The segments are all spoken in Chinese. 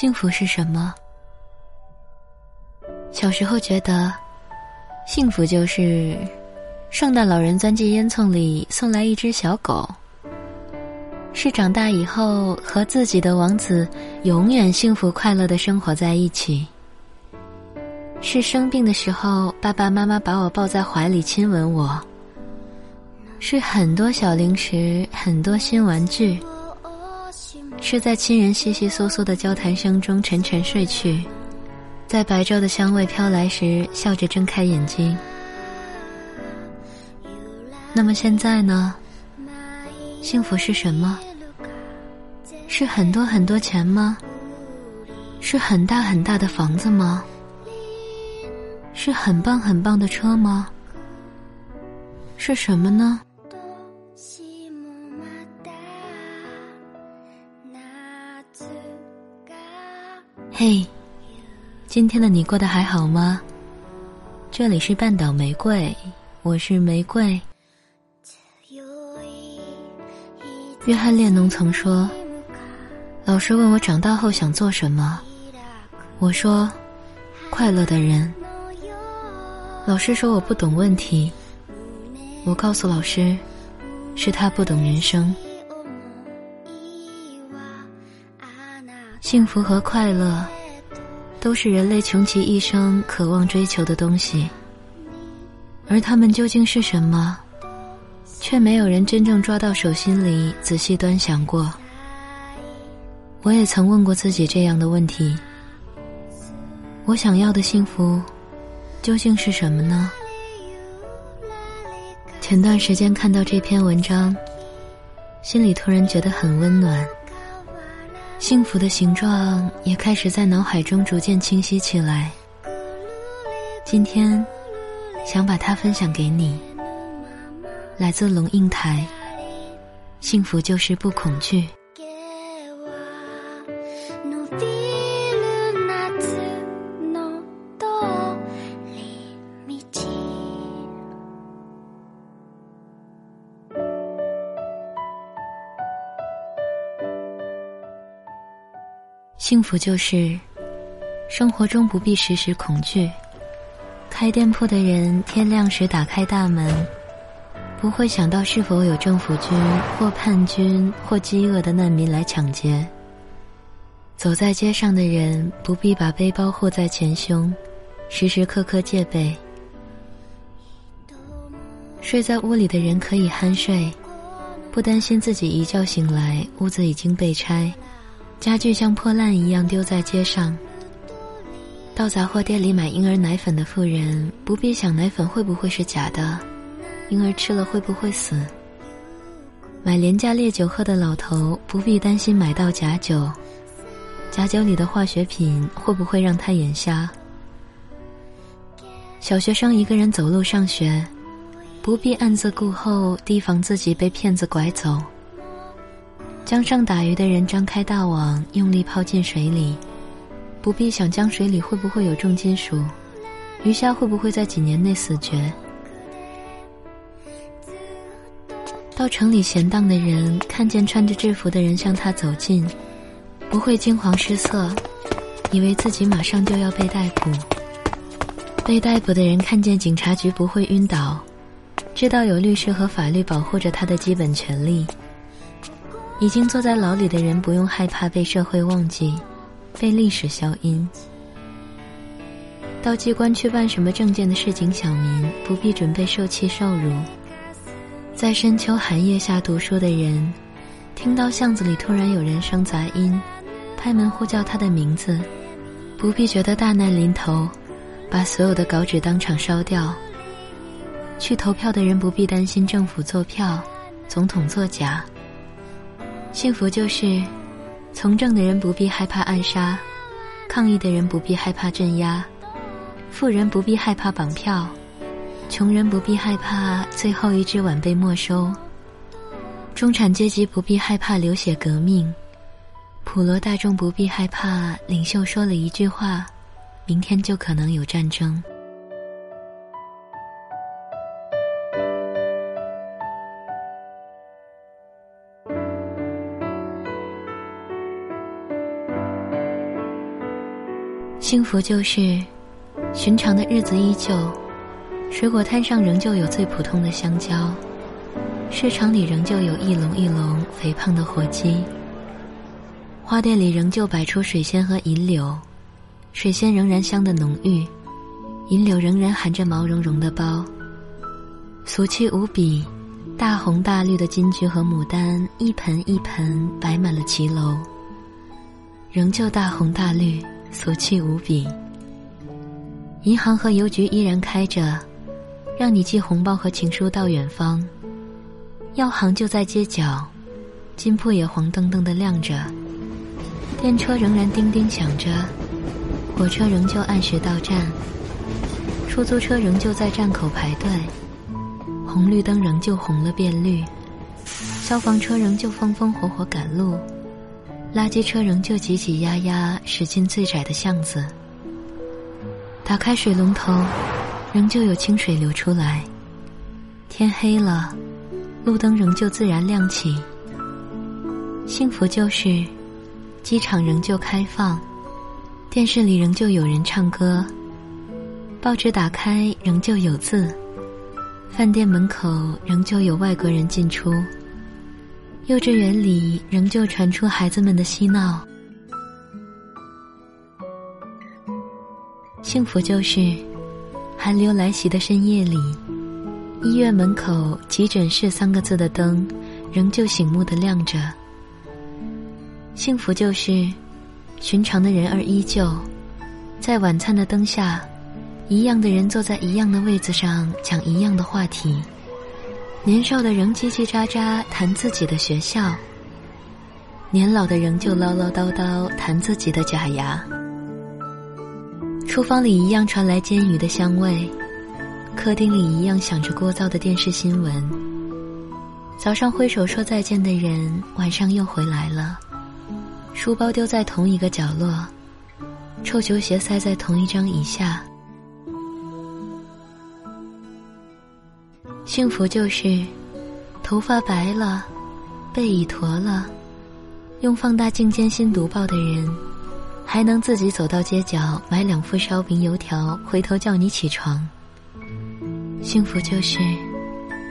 幸福是什么？小时候觉得，幸福就是圣诞老人钻进烟囱里送来一只小狗；是长大以后和自己的王子永远幸福快乐的生活在一起；是生病的时候爸爸妈妈把我抱在怀里亲吻我；是很多小零食，很多新玩具。是在亲人悉悉嗦嗦的交谈声中沉沉睡去，在白昼的香味飘来时笑着睁开眼睛。那么现在呢？幸福是什么？是很多很多钱吗？是很大很大的房子吗？是很棒很棒的车吗？是什么呢？嘿，今天的你过得还好吗？这里是半岛玫瑰，我是玫瑰。约翰列侬曾说：“老师问我长大后想做什么，我说快乐的人。”老师说我不懂问题，我告诉老师，是他不懂人生。幸福和快乐，都是人类穷其一生渴望追求的东西。而他们究竟是什么，却没有人真正抓到手心里仔细端详过。我也曾问过自己这样的问题：我想要的幸福，究竟是什么呢？前段时间看到这篇文章，心里突然觉得很温暖。幸福的形状也开始在脑海中逐渐清晰起来。今天，想把它分享给你。来自龙应台，幸福就是不恐惧。幸福就是，生活中不必时时恐惧。开店铺的人天亮时打开大门，不会想到是否有政府军或叛军或饥饿的难民来抢劫。走在街上的人不必把背包护在前胸，时时刻刻戒备。睡在屋里的人可以酣睡，不担心自己一觉醒来屋子已经被拆。家具像破烂一样丢在街上。到杂货店里买婴儿奶粉的妇人不必想奶粉会不会是假的，婴儿吃了会不会死。买廉价烈酒喝的老头不必担心买到假酒，假酒里的化学品会不会让他眼瞎。小学生一个人走路上学，不必暗自顾后提防自己被骗子拐走。江上打鱼的人张开大网，用力抛进水里，不必想江水里会不会有重金属，鱼虾会不会在几年内死绝。到城里闲荡的人看见穿着制服的人向他走近，不会惊慌失色，以为自己马上就要被逮捕。被逮捕的人看见警察局不会晕倒，知道有律师和法律保护着他的基本权利。已经坐在牢里的人不用害怕被社会忘记，被历史消音。到机关去办什么证件的市井小民不必准备受气受辱。在深秋寒夜下读书的人，听到巷子里突然有人声杂音，拍门呼叫他的名字，不必觉得大难临头，把所有的稿纸当场烧掉。去投票的人不必担心政府作票，总统作假。幸福就是，从政的人不必害怕暗杀，抗议的人不必害怕镇压，富人不必害怕绑票，穷人不必害怕最后一只碗被没收，中产阶级不必害怕流血革命，普罗大众不必害怕领袖说了一句话，明天就可能有战争。幸福就是，寻常的日子依旧，水果摊上仍旧有最普通的香蕉，市场里仍旧有一笼一笼肥胖的火鸡，花店里仍旧摆出水仙和银柳，水仙仍然香的浓郁，银柳仍然含着毛茸茸的苞，俗气无比，大红大绿的金桔和牡丹一盆一盆摆满了骑楼，仍旧大红大绿。俗气无比。银行和邮局依然开着，让你寄红包和情书到远方。药行就在街角，金铺也黄澄澄的亮着。电车仍然叮叮响着，火车仍旧按时到站。出租车仍旧在站口排队，红绿灯仍旧红了变绿，消防车仍旧风风火火赶路。垃圾车仍旧挤挤压压驶进最窄的巷子。打开水龙头，仍旧有清水流出来。天黑了，路灯仍旧自然亮起。幸福就是，机场仍旧开放，电视里仍旧有人唱歌，报纸打开仍旧有字，饭店门口仍旧有外国人进出。幼稚园里仍旧传出孩子们的嬉闹。幸福就是，寒流来袭的深夜里，医院门口急诊室三个字的灯仍旧醒目的亮着。幸福就是，寻常的人儿依旧，在晚餐的灯下，一样的人坐在一样的位子上讲一样的话题。年少的仍叽叽喳喳谈自己的学校，年老的仍旧唠唠叨叨谈自己的假牙。厨房里一样传来煎鱼的香味，客厅里一样响着聒噪的电视新闻。早上挥手说再见的人，晚上又回来了，书包丢在同一个角落，臭球鞋塞在同一张椅下。幸福就是，头发白了，背已驼了，用放大镜艰辛读报的人，还能自己走到街角买两副烧饼油条，回头叫你起床。幸福就是，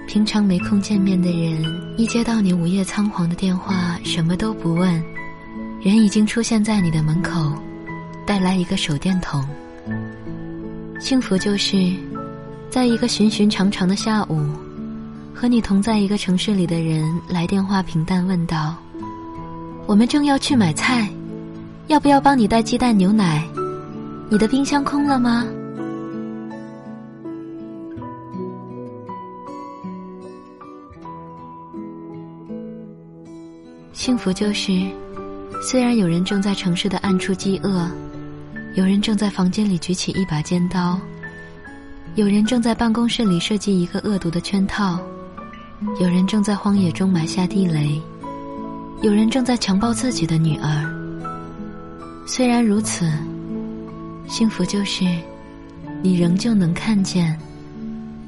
平常没空见面的人，一接到你午夜仓皇的电话，什么都不问，人已经出现在你的门口，带来一个手电筒。幸福就是。在一个寻寻常常的下午，和你同在一个城市里的人来电话，平淡问道：“我们正要去买菜，要不要帮你带鸡蛋、牛奶？你的冰箱空了吗？”幸福就是，虽然有人正在城市的暗处饥饿，有人正在房间里举起一把尖刀。有人正在办公室里设计一个恶毒的圈套，有人正在荒野中埋下地雷，有人正在强暴自己的女儿。虽然如此，幸福就是，你仍旧能看见，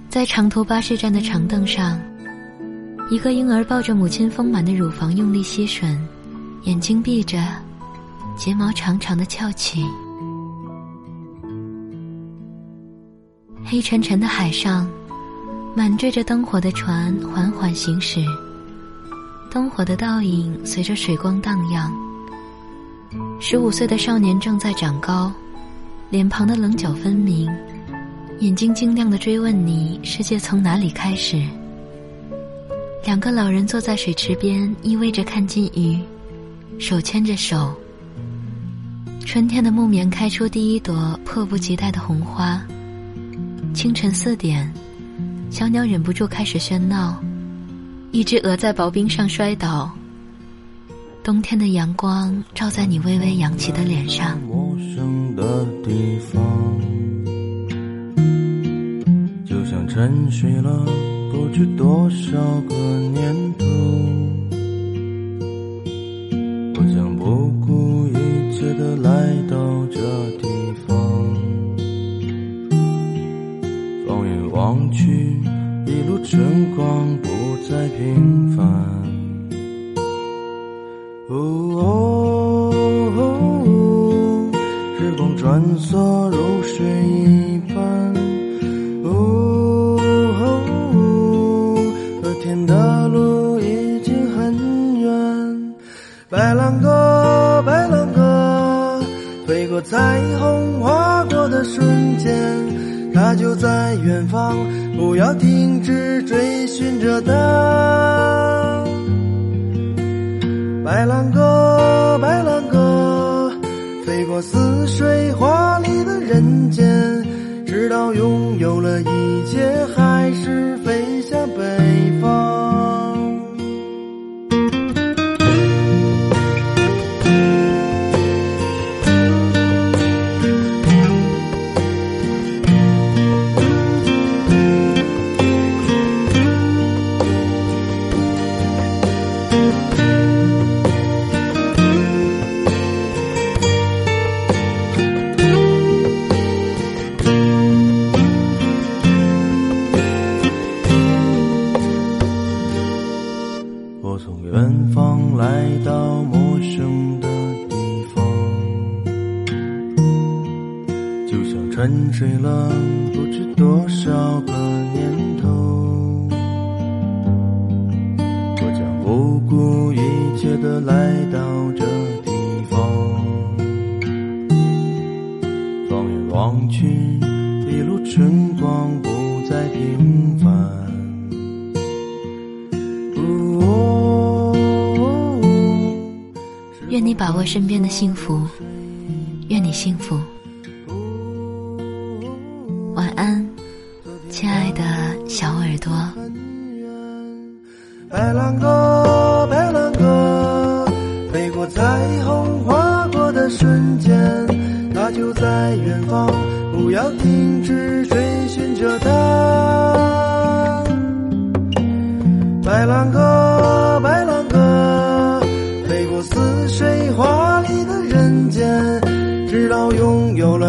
在长途巴士站的长凳上，一个婴儿抱着母亲丰满的乳房用力吸吮，眼睛闭着，睫毛长长的翘起。黑沉沉的海上，满缀着灯火的船缓缓行驶。灯火的倒影随着水光荡漾。十五岁的少年正在长高，脸庞的棱角分明，眼睛晶亮的追问你：世界从哪里开始？两个老人坐在水池边，依偎着看金鱼，手牵着手。春天的木棉开出第一朵迫不及待的红花。清晨四点，小鸟忍不住开始喧闹，一只鹅在薄冰上摔倒。冬天的阳光照在你微微扬起的脸上。陌生的地方，就像沉睡了不知多少个年哦，时光转穿梭如水一般。呜，和天的路已经很远。白兰鸽，白兰鸽，飞过彩虹划过的瞬间，它就在远方，不要停止追寻着它。白兰鸽，白兰鸽，飞似水华丽的人间，直到拥有了一切，还是我从远方来到陌生的地方，就像沉睡了不知多少个年头。我将不顾一切的来愿你把握身边的幸福，愿你幸福。晚安，亲爱的小耳朵。白兰鸽，白兰鸽，飞过彩虹划过的瞬间，它就在远方，不要停止追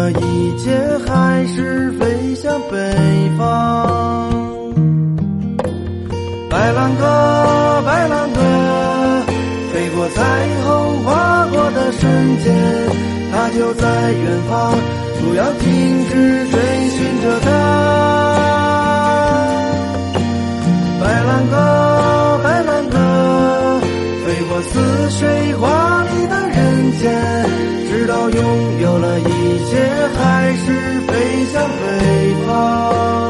一切，还是飞向北方。白兰鸽，白兰鸽，飞过彩虹划过的瞬间，它就在远方，不要停止追寻着它。白兰鸽，白兰鸽，飞过似水华丽的人间，直到拥有了一切，还是飞向北方。